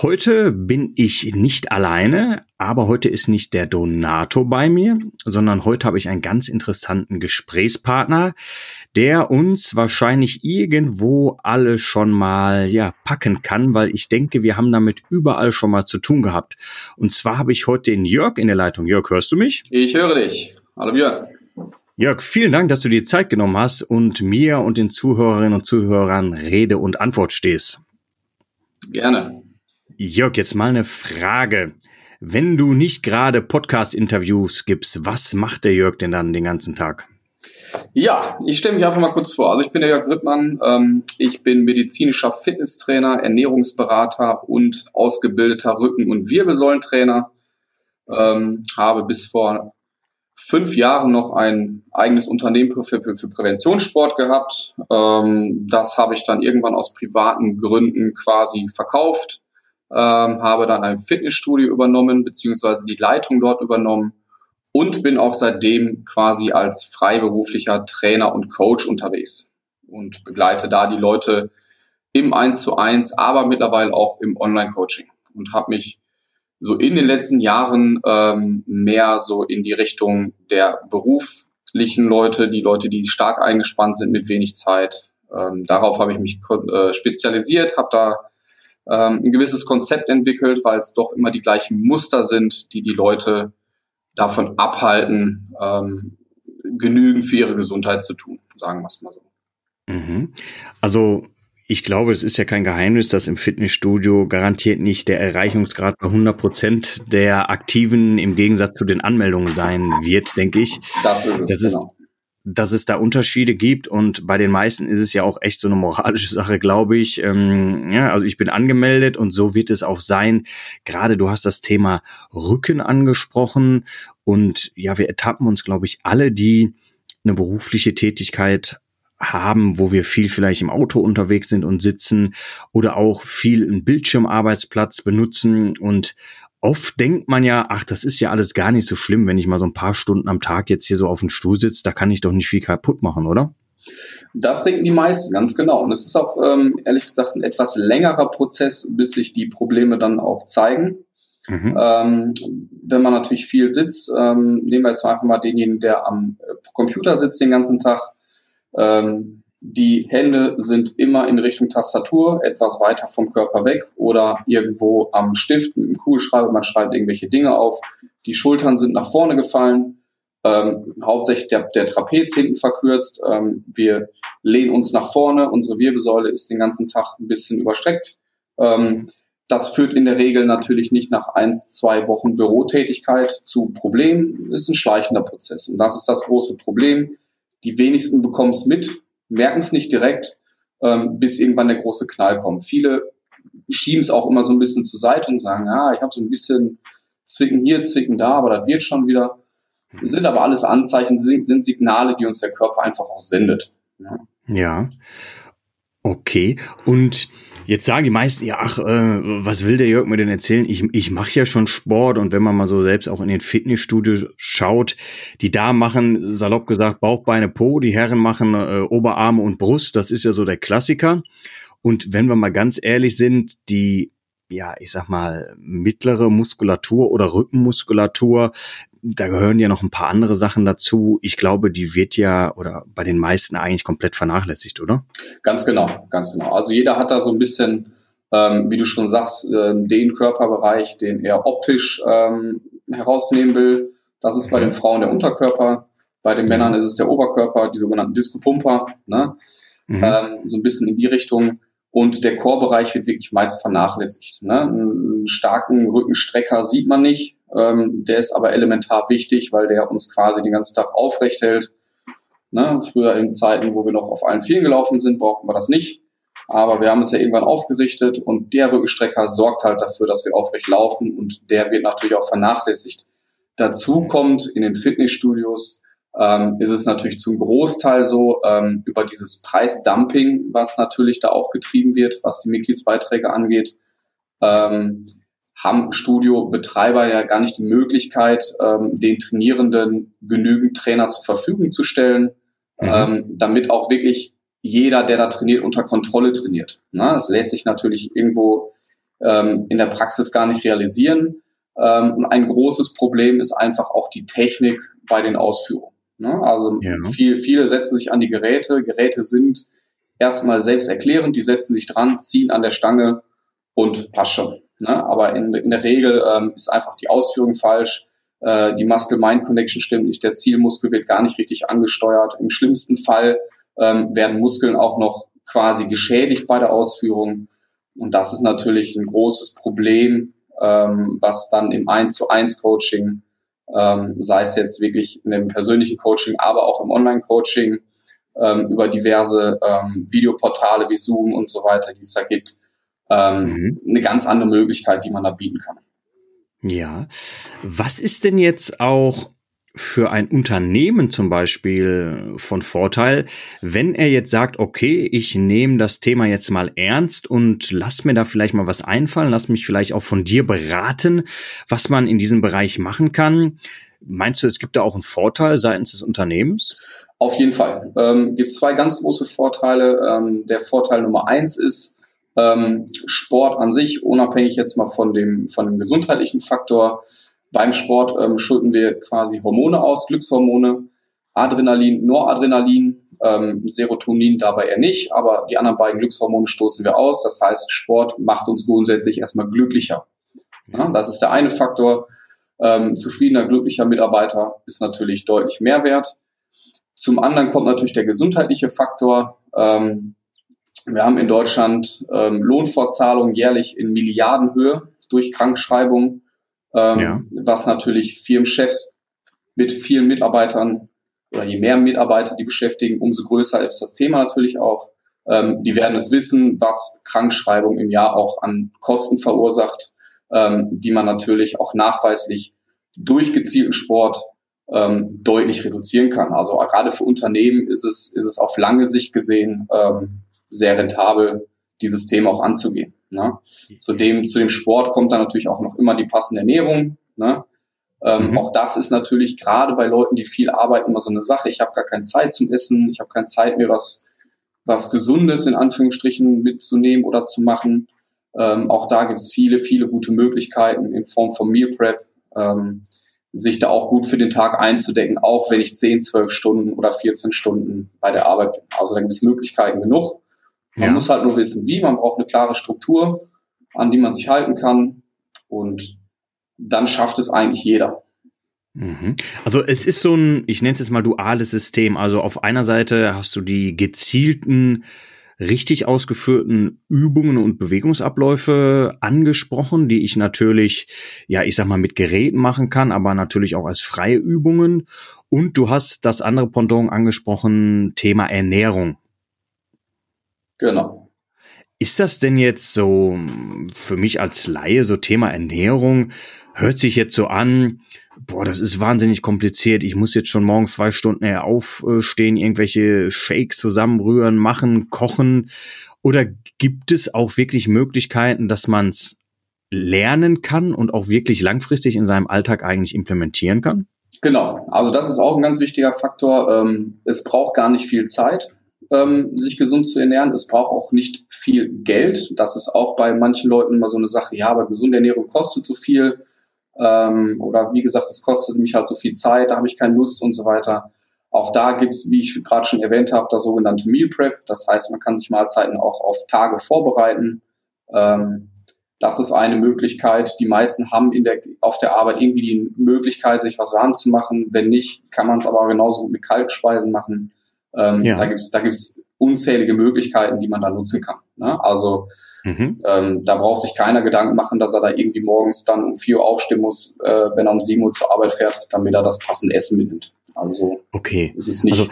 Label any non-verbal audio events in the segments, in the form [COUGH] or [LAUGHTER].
Heute bin ich nicht alleine, aber heute ist nicht der Donato bei mir, sondern heute habe ich einen ganz interessanten Gesprächspartner, der uns wahrscheinlich irgendwo alle schon mal ja packen kann, weil ich denke, wir haben damit überall schon mal zu tun gehabt. Und zwar habe ich heute den Jörg in der Leitung. Jörg, hörst du mich? Ich höre dich. Hallo Björn. Jörg, vielen Dank, dass du dir Zeit genommen hast und mir und den Zuhörerinnen und Zuhörern Rede und Antwort stehst. Gerne. Jörg, jetzt mal eine Frage. Wenn du nicht gerade Podcast-Interviews gibst, was macht der Jörg denn dann den ganzen Tag? Ja, ich stelle mich einfach mal kurz vor. Also ich bin der Jörg Rittmann. Ähm, ich bin medizinischer Fitnesstrainer, Ernährungsberater und ausgebildeter Rücken- und Wirbelsäulentrainer. Ähm, habe bis vor fünf Jahren noch ein eigenes Unternehmen für, für, für Präventionssport gehabt. Ähm, das habe ich dann irgendwann aus privaten Gründen quasi verkauft ähm, habe dann ein Fitnessstudio übernommen, beziehungsweise die Leitung dort übernommen und bin auch seitdem quasi als freiberuflicher Trainer und Coach unterwegs und begleite da die Leute im 1 zu 1, aber mittlerweile auch im Online-Coaching und habe mich so in den letzten Jahren ähm, mehr so in die Richtung der beruflichen Leute, die Leute, die stark eingespannt sind mit wenig Zeit. Ähm, darauf habe ich mich äh, spezialisiert, habe da ähm, ein gewisses Konzept entwickelt, weil es doch immer die gleichen Muster sind, die die Leute davon abhalten, ähm, genügend für ihre Gesundheit zu tun, sagen wir es mal so. Mhm. Also ich glaube, es ist ja kein Geheimnis, dass im Fitnessstudio garantiert nicht der Erreichungsgrad bei 100 Prozent der Aktiven im Gegensatz zu den Anmeldungen sein wird, denke ich. Das ist es. Das ist, genau dass es da Unterschiede gibt und bei den meisten ist es ja auch echt so eine moralische Sache, glaube ich. Ähm, ja, also ich bin angemeldet und so wird es auch sein. Gerade du hast das Thema Rücken angesprochen und ja, wir ertappen uns, glaube ich, alle, die eine berufliche Tätigkeit haben, wo wir viel vielleicht im Auto unterwegs sind und sitzen oder auch viel einen Bildschirmarbeitsplatz benutzen und oft denkt man ja, ach, das ist ja alles gar nicht so schlimm, wenn ich mal so ein paar Stunden am Tag jetzt hier so auf dem Stuhl sitze, da kann ich doch nicht viel kaputt machen, oder? Das denken die meisten, ganz genau. Und es ist auch ähm, ehrlich gesagt ein etwas längerer Prozess, bis sich die Probleme dann auch zeigen. Mhm. Ähm, wenn man natürlich viel sitzt, ähm, nehmen wir jetzt einfach mal denjenigen, der am äh, Computer sitzt den ganzen Tag. Ähm, die Hände sind immer in Richtung Tastatur, etwas weiter vom Körper weg oder irgendwo am Stift mit dem Kugelschreiber. Man schreibt irgendwelche Dinge auf. Die Schultern sind nach vorne gefallen. Ähm, hauptsächlich der, der Trapez hinten verkürzt. Ähm, wir lehnen uns nach vorne. Unsere Wirbelsäule ist den ganzen Tag ein bisschen überstreckt. Ähm, das führt in der Regel natürlich nicht nach eins, zwei Wochen Bürotätigkeit zu Problemen. Ist ein schleichender Prozess. Und das ist das große Problem. Die wenigsten bekommen es mit, merken es nicht direkt, ähm, bis irgendwann der große Knall kommt. Viele schieben es auch immer so ein bisschen zur Seite und sagen, ja, ich habe so ein bisschen Zwicken hier, Zwicken da, aber das wird schon wieder. Sind aber alles Anzeichen, sind Signale, die uns der Körper einfach auch sendet. Ja. ja. Okay. Und Jetzt sagen die meisten, ja, ach, äh, was will der Jörg mir denn erzählen? Ich, ich mache ja schon Sport und wenn man mal so selbst auch in den Fitnessstudios schaut, die Damen machen, salopp gesagt, Bauch, Beine, Po, die Herren machen äh, Oberarme und Brust, das ist ja so der Klassiker. Und wenn wir mal ganz ehrlich sind, die ja, ich sag mal, mittlere Muskulatur oder Rückenmuskulatur, da gehören ja noch ein paar andere Sachen dazu. Ich glaube, die wird ja oder bei den meisten eigentlich komplett vernachlässigt, oder? Ganz genau, ganz genau. Also jeder hat da so ein bisschen, ähm, wie du schon sagst, äh, den Körperbereich, den er optisch ähm, herausnehmen will. Das ist bei mhm. den Frauen der Unterkörper, bei den Männern ist es der Oberkörper, die sogenannten Disco-Pumper, ne? Mhm. Ähm, so ein bisschen in die Richtung. Und der Chorbereich wird wirklich meist vernachlässigt. Ne? Einen starken Rückenstrecker sieht man nicht. Ähm, der ist aber elementar wichtig, weil der uns quasi den ganzen Tag aufrecht hält. Ne? Früher in Zeiten, wo wir noch auf allen Vieren gelaufen sind, brauchten wir das nicht. Aber wir haben es ja irgendwann aufgerichtet und der Rückenstrecker sorgt halt dafür, dass wir aufrecht laufen und der wird natürlich auch vernachlässigt. Dazu kommt in den Fitnessstudios ähm, ist es natürlich zum Großteil so ähm, über dieses Preisdumping, was natürlich da auch getrieben wird, was die Mitgliedsbeiträge angeht, ähm, haben Studiobetreiber ja gar nicht die Möglichkeit, ähm, den Trainierenden genügend Trainer zur Verfügung zu stellen, mhm. ähm, damit auch wirklich jeder, der da trainiert, unter Kontrolle trainiert. Na, das lässt sich natürlich irgendwo ähm, in der Praxis gar nicht realisieren. Ähm, und ein großes Problem ist einfach auch die Technik bei den Ausführungen. Ne? Also ja. viel, viele setzen sich an die Geräte. Geräte sind erstmal selbsterklärend, die setzen sich dran, ziehen an der Stange und passt schon. Ne? Aber in, in der Regel ähm, ist einfach die Ausführung falsch. Äh, die Muscle-Mind-Connection stimmt nicht, der Zielmuskel wird gar nicht richtig angesteuert. Im schlimmsten Fall ähm, werden Muskeln auch noch quasi geschädigt bei der Ausführung. Und das ist natürlich ein großes Problem, ähm, was dann im 1 zu 1 Coaching, ähm, sei es jetzt wirklich in dem persönlichen Coaching, aber auch im Online-Coaching, ähm, über diverse ähm, Videoportale wie Zoom und so weiter, die es da gibt, ähm, mhm. eine ganz andere Möglichkeit, die man da bieten kann. Ja. Was ist denn jetzt auch für ein Unternehmen zum Beispiel von Vorteil, wenn er jetzt sagt, okay, ich nehme das Thema jetzt mal ernst und lass mir da vielleicht mal was einfallen, lass mich vielleicht auch von dir beraten, was man in diesem Bereich machen kann. Meinst du, es gibt da auch einen Vorteil seitens des Unternehmens? Auf jeden Fall. Ähm, gibt zwei ganz große Vorteile. Ähm, der Vorteil Nummer eins ist, ähm, Sport an sich, unabhängig jetzt mal von dem, von dem gesundheitlichen Faktor, beim Sport ähm, schütten wir quasi Hormone aus, Glückshormone, Adrenalin, Noradrenalin, ähm, Serotonin dabei eher nicht, aber die anderen beiden Glückshormone stoßen wir aus. Das heißt, Sport macht uns grundsätzlich erstmal glücklicher. Ja, das ist der eine Faktor. Ähm, zufriedener, glücklicher Mitarbeiter ist natürlich deutlich mehr wert. Zum anderen kommt natürlich der gesundheitliche Faktor. Ähm, wir haben in Deutschland ähm, Lohnfortzahlungen jährlich in Milliardenhöhe durch Krankschreibungen ähm, ja. was natürlich Firmenchefs mit vielen Mitarbeitern oder je mehr Mitarbeiter die beschäftigen, umso größer ist das Thema natürlich auch. Ähm, die werden es wissen, was Krankschreibung im Jahr auch an Kosten verursacht, ähm, die man natürlich auch nachweislich durch gezielten Sport ähm, deutlich reduzieren kann. Also gerade für Unternehmen ist es, ist es auf lange Sicht gesehen ähm, sehr rentabel, dieses Thema auch anzugehen. Ne? Zu, dem, zu dem Sport kommt dann natürlich auch noch immer die passende Ernährung. Ne? Ähm, mhm. Auch das ist natürlich gerade bei Leuten, die viel arbeiten, immer so eine Sache. Ich habe gar keine Zeit zum Essen, ich habe keine Zeit, mir was, was Gesundes in Anführungsstrichen mitzunehmen oder zu machen. Ähm, auch da gibt es viele, viele gute Möglichkeiten in Form von Meal Prep, ähm, sich da auch gut für den Tag einzudecken, auch wenn ich 10, 12 Stunden oder 14 Stunden bei der Arbeit bin. Also da gibt es Möglichkeiten genug. Man ja. muss halt nur wissen, wie. Man braucht eine klare Struktur, an die man sich halten kann. Und dann schafft es eigentlich jeder. Mhm. Also es ist so ein, ich nenne es jetzt mal duales System. Also auf einer Seite hast du die gezielten, richtig ausgeführten Übungen und Bewegungsabläufe angesprochen, die ich natürlich, ja, ich sag mal, mit Geräten machen kann, aber natürlich auch als freie Übungen. Und du hast das andere Pendant angesprochen, Thema Ernährung. Genau. Ist das denn jetzt so für mich als Laie so Thema Ernährung? Hört sich jetzt so an, boah, das ist wahnsinnig kompliziert. Ich muss jetzt schon morgens zwei Stunden eher aufstehen, irgendwelche Shakes zusammenrühren, machen, kochen. Oder gibt es auch wirklich Möglichkeiten, dass man es lernen kann und auch wirklich langfristig in seinem Alltag eigentlich implementieren kann? Genau, also das ist auch ein ganz wichtiger Faktor. Ähm, es braucht gar nicht viel Zeit ähm, sich gesund zu ernähren. Es braucht auch nicht viel Geld. Das ist auch bei manchen Leuten immer so eine Sache. Ja, aber gesunde Ernährung kostet so viel. Ähm, oder wie gesagt, es kostet mich halt so viel Zeit, da habe ich keine Lust und so weiter. Auch da gibt's, wie ich gerade schon erwähnt habe, das sogenannte Meal Prep. Das heißt, man kann sich Mahlzeiten auch auf Tage vorbereiten. Ähm, das ist eine Möglichkeit. Die meisten haben in der, auf der Arbeit irgendwie die Möglichkeit, sich was warm zu machen. Wenn nicht, kann man es aber genauso gut mit Kaltspeisen machen. Ähm, ja. Da gibt's da gibt's unzählige Möglichkeiten, die man da nutzen kann. Ne? Also mhm. ähm, da braucht sich keiner Gedanken machen, dass er da irgendwie morgens dann um vier Uhr aufstehen muss, äh, wenn er um sieben Uhr zur Arbeit fährt, damit er das passende Essen mitnimmt. Also okay. es ist nicht. Also,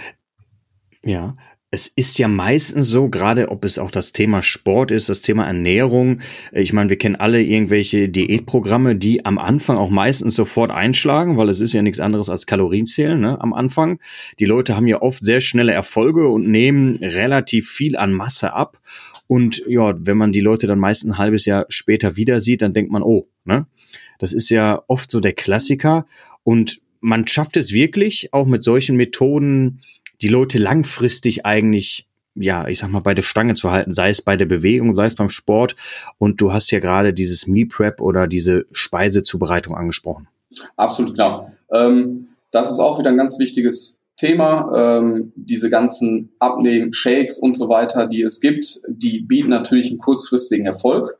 ja. Es ist ja meistens so, gerade ob es auch das Thema Sport ist, das Thema Ernährung. Ich meine, wir kennen alle irgendwelche Diätprogramme, die am Anfang auch meistens sofort einschlagen, weil es ist ja nichts anderes als Kalorienzählen ne, am Anfang. Die Leute haben ja oft sehr schnelle Erfolge und nehmen relativ viel an Masse ab. Und ja, wenn man die Leute dann meist ein halbes Jahr später wieder sieht, dann denkt man, oh, ne? Das ist ja oft so der Klassiker. Und man schafft es wirklich auch mit solchen Methoden, die Leute langfristig eigentlich ja, ich sag mal, bei der Stange zu halten, sei es bei der Bewegung, sei es beim Sport. Und du hast ja gerade dieses Meal Prep oder diese Speisezubereitung angesprochen. Absolut, klar. Ähm, das ist auch wieder ein ganz wichtiges Thema. Ähm, diese ganzen Abnehmen, Shakes und so weiter, die es gibt, die bieten natürlich einen kurzfristigen Erfolg.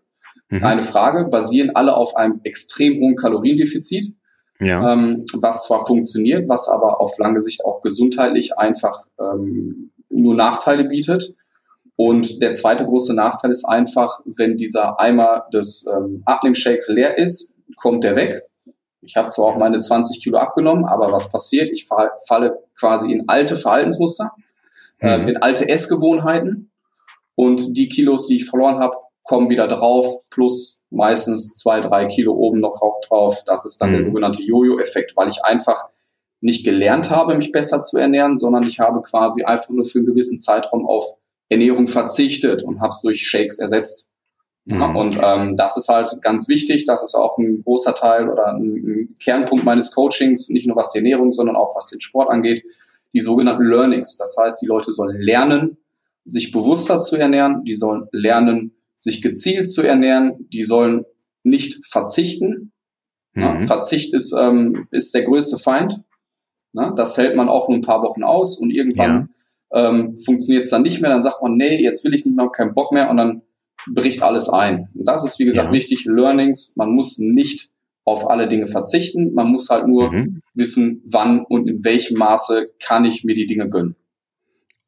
Mhm. Keine Frage, basieren alle auf einem extrem hohen Kaloriendefizit ja. ähm, was zwar funktioniert, was aber auf lange Sicht auch gesundheitlich einfach ähm, nur Nachteile bietet. Und der zweite große Nachteil ist einfach, wenn dieser Eimer des ähm, Abnehmshakes leer ist, kommt der weg. Ich habe zwar auch meine 20 Kilo abgenommen, aber was passiert? Ich falle quasi in alte Verhaltensmuster, äh, mhm. in alte Essgewohnheiten und die Kilos, die ich verloren habe, kommen wieder drauf, plus meistens zwei, drei Kilo oben noch drauf. Das ist dann mhm. der sogenannte Jojo-Effekt, weil ich einfach nicht gelernt habe, mich besser zu ernähren, sondern ich habe quasi einfach nur für einen gewissen Zeitraum auf Ernährung verzichtet und habe es durch Shakes ersetzt. Mhm. Und ähm, das ist halt ganz wichtig. Das ist auch ein großer Teil oder ein, ein Kernpunkt meines Coachings, nicht nur was die Ernährung, sondern auch was den Sport angeht. Die sogenannten Learnings. Das heißt, die Leute sollen lernen, sich bewusster zu ernähren. Die sollen lernen, sich gezielt zu ernähren. Die sollen nicht verzichten. Mhm. Ja, Verzicht ist, ähm, ist der größte Feind. Na, das hält man auch nur ein paar Wochen aus und irgendwann ja. ähm, funktioniert es dann nicht mehr. Dann sagt man, nee, jetzt will ich nicht mehr, keinen Bock mehr und dann bricht alles ein. Und das ist, wie gesagt, ja. wichtig. Learnings. Man muss nicht auf alle Dinge verzichten. Man muss halt nur mhm. wissen, wann und in welchem Maße kann ich mir die Dinge gönnen.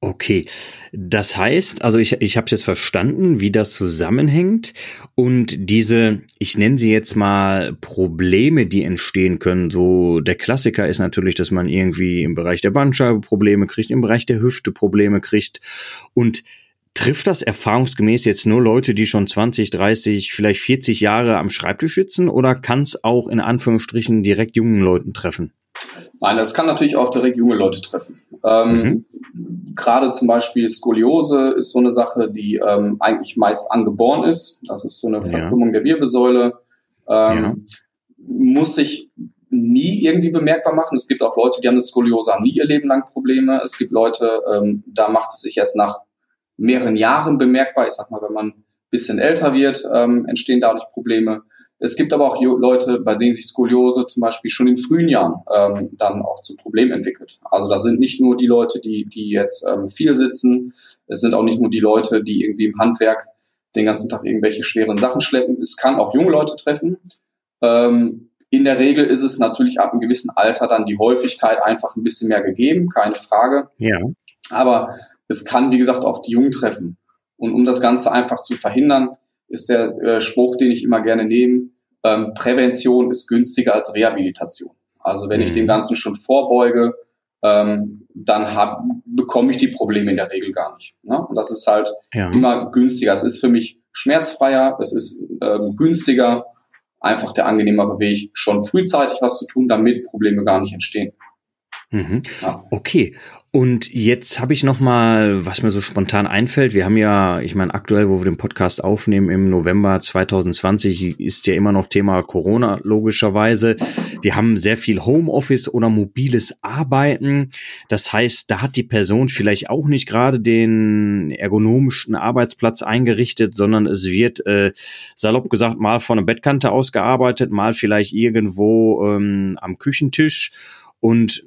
Okay, das heißt, also ich, ich habe jetzt verstanden, wie das zusammenhängt und diese, ich nenne sie jetzt mal Probleme, die entstehen können. So der Klassiker ist natürlich, dass man irgendwie im Bereich der Bandscheibe Probleme kriegt, im Bereich der Hüfte Probleme kriegt und trifft das erfahrungsgemäß jetzt nur Leute, die schon 20, 30, vielleicht 40 Jahre am Schreibtisch sitzen oder kann es auch in Anführungsstrichen direkt jungen Leuten treffen? Nein, das kann natürlich auch direkt junge Leute treffen. Ähm, mhm. Gerade zum Beispiel Skoliose ist so eine Sache, die ähm, eigentlich meist angeboren ist. Das ist so eine Verkrümmung ja. der Wirbelsäule. Ähm, ja. Muss sich nie irgendwie bemerkbar machen. Es gibt auch Leute, die haben eine Skoliose, haben nie ihr Leben lang Probleme. Es gibt Leute, ähm, da macht es sich erst nach mehreren Jahren bemerkbar. Ich sag mal, wenn man ein bisschen älter wird, ähm, entstehen dadurch Probleme. Es gibt aber auch Leute, bei denen sich Skoliose zum Beispiel schon in frühen Jahren ähm, dann auch zu Problemen entwickelt. Also das sind nicht nur die Leute, die, die jetzt ähm, viel sitzen, es sind auch nicht nur die Leute, die irgendwie im Handwerk den ganzen Tag irgendwelche schweren Sachen schleppen. Es kann auch junge Leute treffen. Ähm, in der Regel ist es natürlich ab einem gewissen Alter dann die Häufigkeit einfach ein bisschen mehr gegeben, keine Frage. Ja. Aber es kann, wie gesagt, auch die Jungen treffen. Und um das Ganze einfach zu verhindern, ist der äh, Spruch, den ich immer gerne nehme, ähm, Prävention ist günstiger als Rehabilitation. Also wenn mhm. ich dem Ganzen schon vorbeuge, ähm, dann hab, bekomme ich die Probleme in der Regel gar nicht. Ne? Und das ist halt ja. immer günstiger. Es ist für mich schmerzfreier, es ist ähm, günstiger, einfach der angenehmere Weg, schon frühzeitig was zu tun, damit Probleme gar nicht entstehen. Mhm. Ja. Okay. Und jetzt habe ich noch mal, was mir so spontan einfällt. Wir haben ja, ich meine, aktuell, wo wir den Podcast aufnehmen im November 2020, ist ja immer noch Thema Corona logischerweise. Wir haben sehr viel Homeoffice oder mobiles Arbeiten. Das heißt, da hat die Person vielleicht auch nicht gerade den ergonomischen Arbeitsplatz eingerichtet, sondern es wird äh, salopp gesagt mal von der Bettkante aus gearbeitet, mal vielleicht irgendwo ähm, am Küchentisch. Und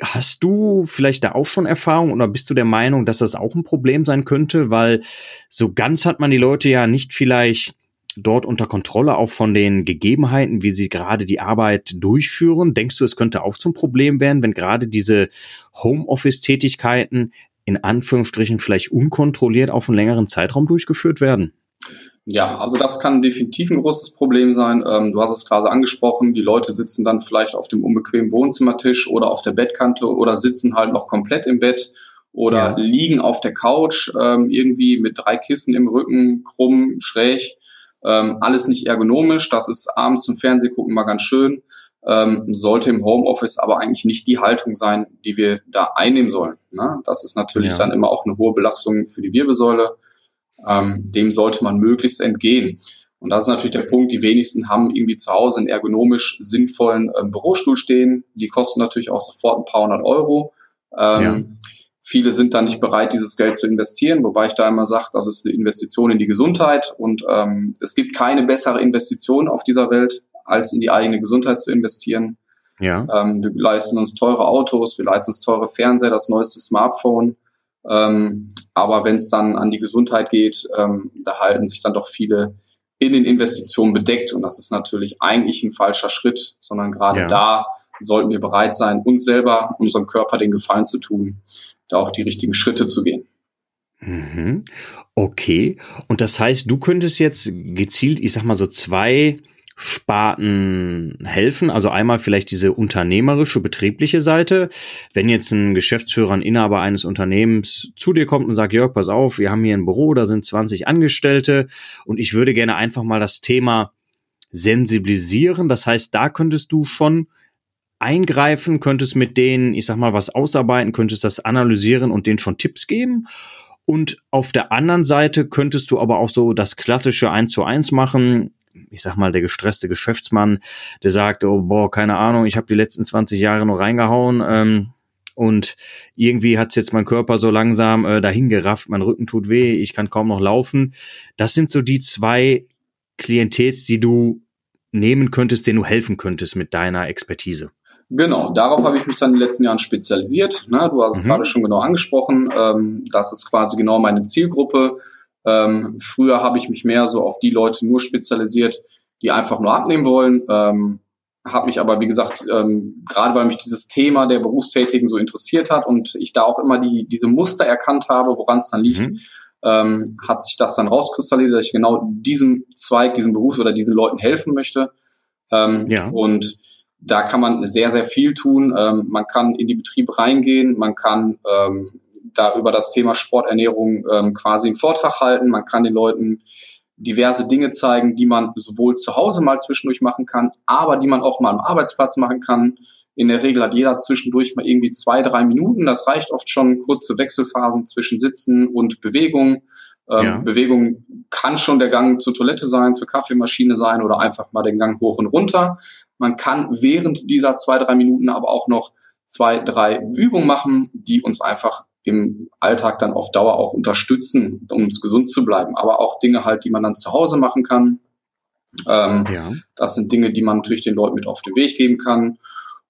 Hast du vielleicht da auch schon Erfahrung oder bist du der Meinung, dass das auch ein Problem sein könnte? Weil so ganz hat man die Leute ja nicht vielleicht dort unter Kontrolle, auch von den Gegebenheiten, wie sie gerade die Arbeit durchführen. Denkst du, es könnte auch zum Problem werden, wenn gerade diese Homeoffice-Tätigkeiten in Anführungsstrichen vielleicht unkontrolliert auf einen längeren Zeitraum durchgeführt werden? Ja, also das kann definitiv ein großes Problem sein. Ähm, du hast es gerade angesprochen, die Leute sitzen dann vielleicht auf dem unbequemen Wohnzimmertisch oder auf der Bettkante oder sitzen halt noch komplett im Bett oder ja. liegen auf der Couch ähm, irgendwie mit drei Kissen im Rücken, krumm, schräg. Ähm, alles nicht ergonomisch. Das ist abends zum Fernsehgucken mal ganz schön. Ähm, sollte im Homeoffice aber eigentlich nicht die Haltung sein, die wir da einnehmen sollen. Ne? Das ist natürlich ja. dann immer auch eine hohe Belastung für die Wirbelsäule. Ähm, dem sollte man möglichst entgehen. Und das ist natürlich der Punkt, die wenigsten haben irgendwie zu Hause einen ergonomisch sinnvollen ähm, Bürostuhl stehen. Die kosten natürlich auch sofort ein paar hundert Euro. Ähm, ja. Viele sind dann nicht bereit, dieses Geld zu investieren, wobei ich da immer sage, das ist eine Investition in die Gesundheit und ähm, es gibt keine bessere Investition auf dieser Welt, als in die eigene Gesundheit zu investieren. Ja. Ähm, wir leisten uns teure Autos, wir leisten uns teure Fernseher, das neueste Smartphone. Ähm, aber wenn es dann an die Gesundheit geht, ähm, da halten sich dann doch viele in den Investitionen bedeckt. Und das ist natürlich eigentlich ein falscher Schritt, sondern gerade ja. da sollten wir bereit sein, uns selber, unserem Körper den Gefallen zu tun, da auch die richtigen Schritte zu gehen. Mhm. Okay. Und das heißt, du könntest jetzt gezielt, ich sag mal so zwei Sparten helfen. Also einmal vielleicht diese unternehmerische, betriebliche Seite. Wenn jetzt ein Geschäftsführer, ein Inhaber eines Unternehmens zu dir kommt und sagt, Jörg, pass auf, wir haben hier ein Büro, da sind 20 Angestellte und ich würde gerne einfach mal das Thema sensibilisieren. Das heißt, da könntest du schon eingreifen, könntest mit denen, ich sag mal, was ausarbeiten, könntest das analysieren und denen schon Tipps geben. Und auf der anderen Seite könntest du aber auch so das klassische 1 zu 1 machen ich sag mal, der gestresste Geschäftsmann, der sagt, oh, boah, keine Ahnung, ich habe die letzten 20 Jahre nur reingehauen ähm, und irgendwie hat's jetzt mein Körper so langsam äh, dahin gerafft, mein Rücken tut weh, ich kann kaum noch laufen. Das sind so die zwei Klientels, die du nehmen könntest, denen du helfen könntest mit deiner Expertise. Genau, darauf habe ich mich dann in den letzten Jahren spezialisiert. Ne? Du hast mhm. es gerade schon genau angesprochen. Ähm, das ist quasi genau meine Zielgruppe. Ähm, früher habe ich mich mehr so auf die Leute nur spezialisiert, die einfach nur abnehmen wollen. Ähm, habe mich aber, wie gesagt, ähm, gerade weil mich dieses Thema der Berufstätigen so interessiert hat und ich da auch immer die, diese Muster erkannt habe, woran es dann liegt, mhm. ähm, hat sich das dann rauskristallisiert, dass ich genau diesem Zweig, diesem Beruf oder diesen Leuten helfen möchte. Ähm, ja. Und da kann man sehr, sehr viel tun. Ähm, man kann in die Betriebe reingehen, man kann ähm, da über das Thema Sporternährung ähm, quasi einen Vortrag halten. Man kann den Leuten diverse Dinge zeigen, die man sowohl zu Hause mal zwischendurch machen kann, aber die man auch mal am Arbeitsplatz machen kann. In der Regel hat jeder zwischendurch mal irgendwie zwei, drei Minuten. Das reicht oft schon kurze Wechselphasen zwischen Sitzen und Bewegung. Ähm, ja. Bewegung kann schon der Gang zur Toilette sein, zur Kaffeemaschine sein oder einfach mal den Gang hoch und runter. Man kann während dieser zwei, drei Minuten aber auch noch zwei, drei Übungen machen, die uns einfach im Alltag dann auf Dauer auch unterstützen, um gesund zu bleiben. Aber auch Dinge halt, die man dann zu Hause machen kann. Ähm, ja. Das sind Dinge, die man natürlich den Leuten mit auf den Weg geben kann.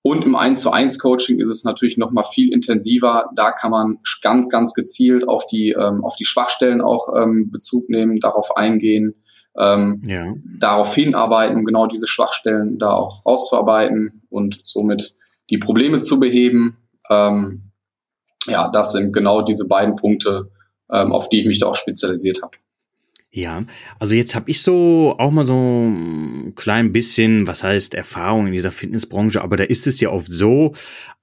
Und im 1 zu 1 Coaching ist es natürlich noch mal viel intensiver. Da kann man ganz, ganz gezielt auf die, ähm, auf die Schwachstellen auch ähm, Bezug nehmen, darauf eingehen, ähm, ja. darauf hinarbeiten, genau diese Schwachstellen da auch rauszuarbeiten und somit die Probleme zu beheben. Ähm, ja, das sind genau diese beiden Punkte, ähm, auf die ich mich da auch spezialisiert habe. Ja, also jetzt habe ich so auch mal so ein klein bisschen, was heißt Erfahrung in dieser Fitnessbranche, aber da ist es ja oft so,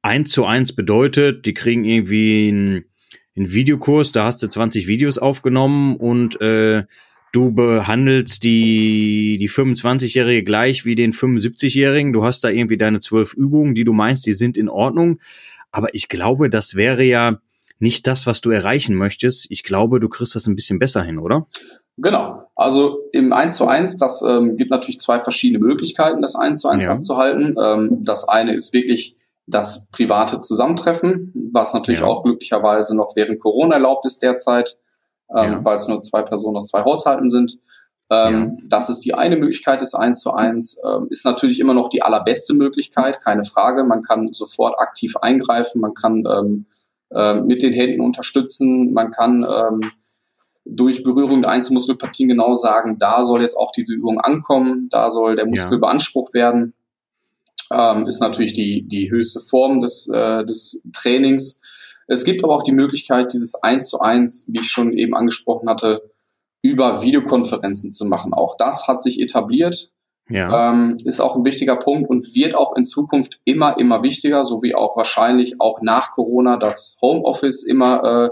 eins zu eins bedeutet, die kriegen irgendwie einen, einen Videokurs, da hast du 20 Videos aufgenommen und äh, du behandelst die, die 25-Jährige gleich wie den 75-Jährigen, du hast da irgendwie deine zwölf Übungen, die du meinst, die sind in Ordnung, aber ich glaube, das wäre ja nicht das, was du erreichen möchtest. Ich glaube, du kriegst das ein bisschen besser hin, oder? Genau. Also im 1 zu 1, das ähm, gibt natürlich zwei verschiedene Möglichkeiten, das 1 zu 1 ja. abzuhalten. Ähm, das eine ist wirklich das private Zusammentreffen, was natürlich ja. auch glücklicherweise noch während Corona erlaubt ist derzeit, ähm, ja. weil es nur zwei Personen aus zwei Haushalten sind. Ähm, ja. Das ist die eine Möglichkeit des 1 zu 1. Ähm, ist natürlich immer noch die allerbeste Möglichkeit, keine Frage. Man kann sofort aktiv eingreifen, man kann ähm, äh, mit den Händen unterstützen, man kann ähm, durch Berührung der Einzelmuskelpartien genau sagen, da soll jetzt auch diese Übung ankommen, da soll der Muskel ja. beansprucht werden. Ähm, ist natürlich die, die höchste Form des, äh, des Trainings. Es gibt aber auch die Möglichkeit, dieses 1 zu 1, wie ich schon eben angesprochen hatte, über Videokonferenzen zu machen. Auch das hat sich etabliert. Ja. Ähm, ist auch ein wichtiger Punkt und wird auch in Zukunft immer, immer wichtiger, so wie auch wahrscheinlich auch nach Corona das Homeoffice immer, äh,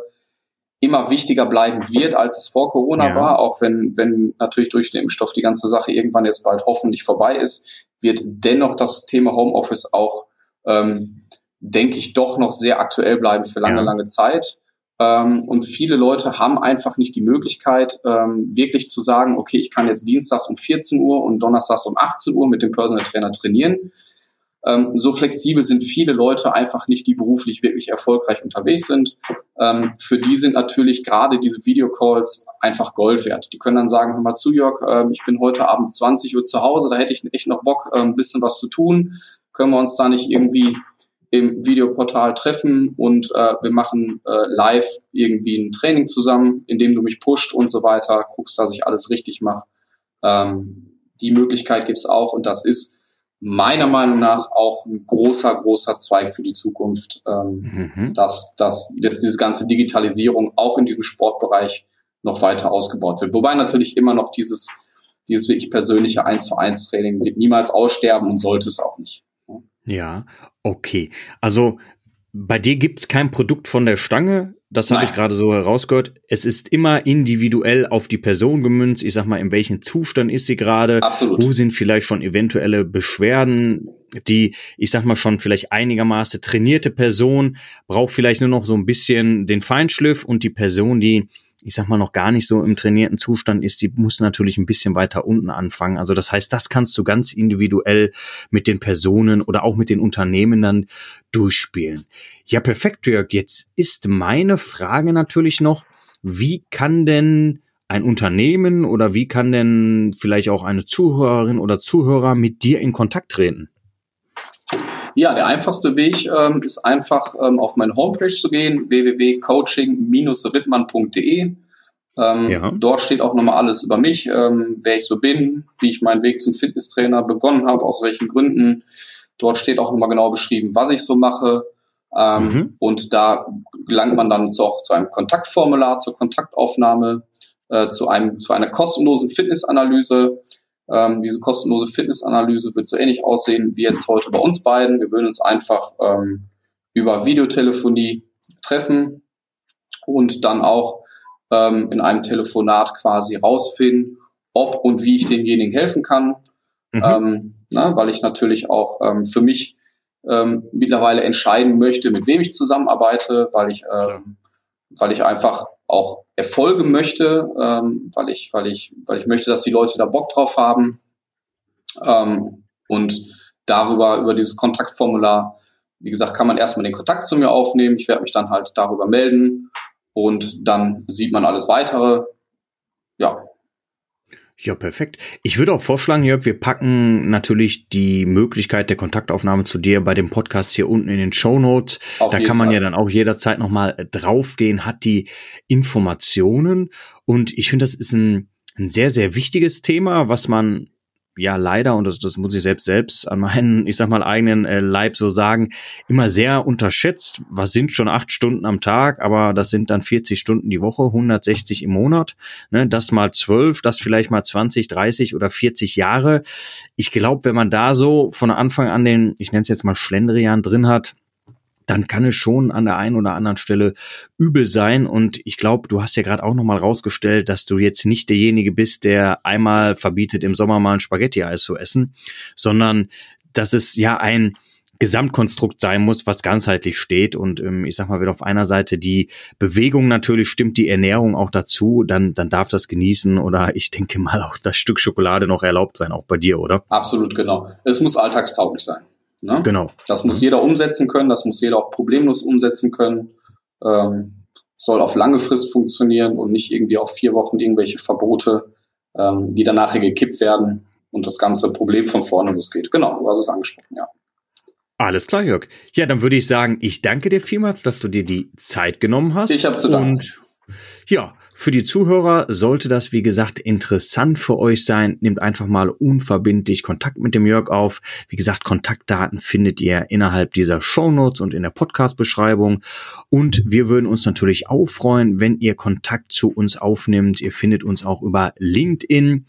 immer wichtiger bleiben wird, als es vor Corona ja. war, auch wenn, wenn natürlich durch den Impfstoff die ganze Sache irgendwann jetzt bald hoffentlich vorbei ist, wird dennoch das Thema Homeoffice auch, ähm, denke ich, doch noch sehr aktuell bleiben für lange, ja. lange Zeit. Ähm, und viele Leute haben einfach nicht die Möglichkeit, ähm, wirklich zu sagen, okay, ich kann jetzt dienstags um 14 Uhr und donnerstags um 18 Uhr mit dem Personal Trainer trainieren. Ähm, so flexibel sind viele Leute einfach nicht, die beruflich wirklich erfolgreich unterwegs sind. Ähm, für die sind natürlich gerade diese Videocalls einfach Gold wert. Die können dann sagen, hör mal zu, Jörg, äh, ich bin heute Abend 20 Uhr zu Hause, da hätte ich echt noch Bock, äh, ein bisschen was zu tun. Können wir uns da nicht irgendwie im Videoportal treffen und äh, wir machen äh, live irgendwie ein Training zusammen, indem du mich pusht und so weiter, guckst, dass ich alles richtig mache. Ähm, die Möglichkeit gibt's auch und das ist meiner Meinung nach auch ein großer, großer Zweig für die Zukunft, ähm, mhm. dass, dass, dass diese ganze Digitalisierung auch in diesem Sportbereich noch weiter ausgebaut wird. Wobei natürlich immer noch dieses, dieses wirklich persönliche 1 zu 1 Training wird niemals aussterben und sollte es auch nicht. Ja, okay. Also bei dir gibt's kein Produkt von der Stange, das habe ich gerade so herausgehört. Es ist immer individuell auf die Person gemünzt. Ich sag mal, in welchem Zustand ist sie gerade? Absolut. Wo sind vielleicht schon eventuelle Beschwerden? Die, ich sag mal, schon vielleicht einigermaßen trainierte Person braucht vielleicht nur noch so ein bisschen den Feinschliff und die Person, die ich sag mal, noch gar nicht so im trainierten Zustand ist, die muss natürlich ein bisschen weiter unten anfangen. Also das heißt, das kannst du ganz individuell mit den Personen oder auch mit den Unternehmen dann durchspielen. Ja, perfekt, Jörg. Jetzt ist meine Frage natürlich noch, wie kann denn ein Unternehmen oder wie kann denn vielleicht auch eine Zuhörerin oder Zuhörer mit dir in Kontakt treten? Ja, der einfachste Weg ähm, ist einfach ähm, auf meine Homepage zu gehen, www.coaching-rittmann.de. Ähm, ja. Dort steht auch nochmal alles über mich, ähm, wer ich so bin, wie ich meinen Weg zum Fitnesstrainer begonnen habe, aus welchen Gründen. Dort steht auch nochmal genau beschrieben, was ich so mache. Ähm, mhm. Und da gelangt man dann zu, auch zu einem Kontaktformular, zur Kontaktaufnahme, äh, zu, einem, zu einer kostenlosen Fitnessanalyse. Ähm, diese kostenlose Fitnessanalyse wird so ähnlich aussehen wie jetzt heute bei uns beiden. Wir würden uns einfach ähm, über Videotelefonie treffen und dann auch ähm, in einem Telefonat quasi rausfinden, ob und wie ich demjenigen helfen kann. Mhm. Ähm, na, weil ich natürlich auch ähm, für mich ähm, mittlerweile entscheiden möchte, mit wem ich zusammenarbeite, weil ich, weil ich einfach auch Erfolge möchte, ähm, weil ich, weil ich, weil ich möchte, dass die Leute da Bock drauf haben. Ähm, und darüber, über dieses Kontaktformular, wie gesagt, kann man erstmal den Kontakt zu mir aufnehmen. Ich werde mich dann halt darüber melden und dann sieht man alles weitere. Ja, ja, perfekt. Ich würde auch vorschlagen, Jörg, wir packen natürlich die Möglichkeit der Kontaktaufnahme zu dir bei dem Podcast hier unten in den Show Notes. da kann man Fall. ja dann auch jederzeit nochmal draufgehen, hat die Informationen. Und ich finde, das ist ein, ein sehr, sehr wichtiges Thema, was man ja leider, und das, das muss ich selbst selbst an meinen, [LAUGHS] ich sag mal, eigenen äh, Leib so sagen, immer sehr unterschätzt. Was sind schon acht Stunden am Tag, aber das sind dann 40 Stunden die Woche, 160 im Monat. Ne, das mal zwölf, das vielleicht mal 20, 30 oder 40 Jahre. Ich glaube, wenn man da so von Anfang an den, ich nenne es jetzt mal Schlendrian drin hat, dann kann es schon an der einen oder anderen Stelle übel sein. Und ich glaube, du hast ja gerade auch nochmal rausgestellt, dass du jetzt nicht derjenige bist, der einmal verbietet, im Sommer mal ein Spaghetti-Eis zu essen, sondern dass es ja ein Gesamtkonstrukt sein muss, was ganzheitlich steht. Und ähm, ich sag mal, wenn auf einer Seite die Bewegung natürlich stimmt, die Ernährung auch dazu, dann, dann darf das genießen oder [LAUGHS] ich denke mal auch das Stück Schokolade noch erlaubt sein, auch bei dir, oder? Absolut, genau. Es muss alltagstauglich sein. Ne? Genau. Das muss jeder umsetzen können, das muss jeder auch problemlos umsetzen können. Ähm, soll auf lange Frist funktionieren und nicht irgendwie auf vier Wochen irgendwelche Verbote, ähm, die dann nachher gekippt werden und das ganze Problem von vorne losgeht. Genau, du hast es angesprochen, ja. Alles klar, Jörg. Ja, dann würde ich sagen, ich danke dir vielmals, dass du dir die Zeit genommen hast. Ich habe zu danken. Und Ja, für die Zuhörer sollte das, wie gesagt, interessant für euch sein. Nehmt einfach mal unverbindlich Kontakt mit dem Jörg auf. Wie gesagt, Kontaktdaten findet ihr innerhalb dieser Shownotes und in der Podcast-Beschreibung. Und wir würden uns natürlich auch freuen, wenn ihr Kontakt zu uns aufnimmt. Ihr findet uns auch über LinkedIn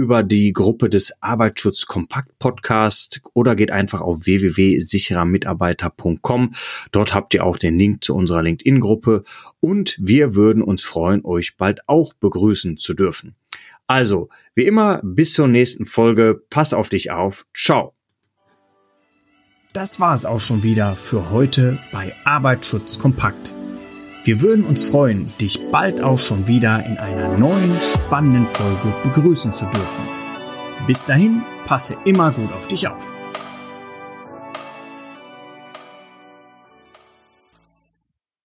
über die Gruppe des Arbeitsschutz Kompakt Podcast oder geht einfach auf www.sicherermitarbeiter.com. Dort habt ihr auch den Link zu unserer LinkedIn-Gruppe und wir würden uns freuen, euch bald auch begrüßen zu dürfen. Also, wie immer, bis zur nächsten Folge. Pass auf dich auf. Ciao. Das war es auch schon wieder für heute bei Arbeitsschutz Kompakt. Wir würden uns freuen, dich bald auch schon wieder in einer neuen spannenden Folge begrüßen zu dürfen. Bis dahin, passe immer gut auf dich auf.